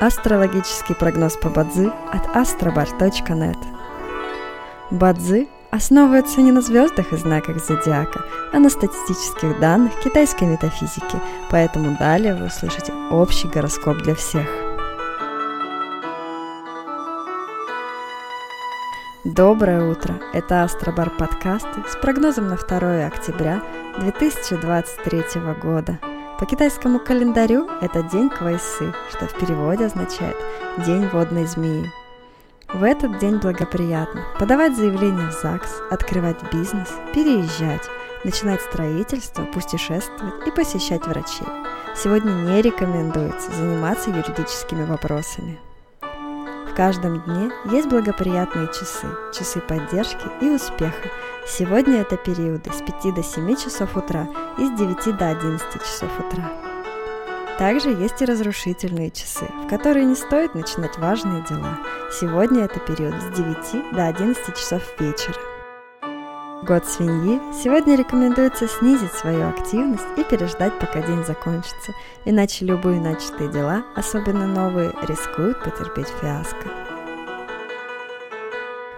Астрологический прогноз по Бадзи от astrobar.net Бадзи основывается не на звездах и знаках зодиака, а на статистических данных китайской метафизики, поэтому далее вы услышите общий гороскоп для всех. Доброе утро! Это Астробар подкасты с прогнозом на 2 октября 2023 года – по китайскому календарю это день Квайсы, что в переводе означает «день водной змеи». В этот день благоприятно подавать заявление в ЗАГС, открывать бизнес, переезжать, начинать строительство, путешествовать и посещать врачей. Сегодня не рекомендуется заниматься юридическими вопросами. В каждом дне есть благоприятные часы, часы поддержки и успеха, Сегодня это периоды с 5 до 7 часов утра и с 9 до 11 часов утра. Также есть и разрушительные часы, в которые не стоит начинать важные дела. Сегодня это период с 9 до 11 часов вечера. Год свиньи сегодня рекомендуется снизить свою активность и переждать, пока день закончится, иначе любые начатые дела, особенно новые, рискуют потерпеть фиаско.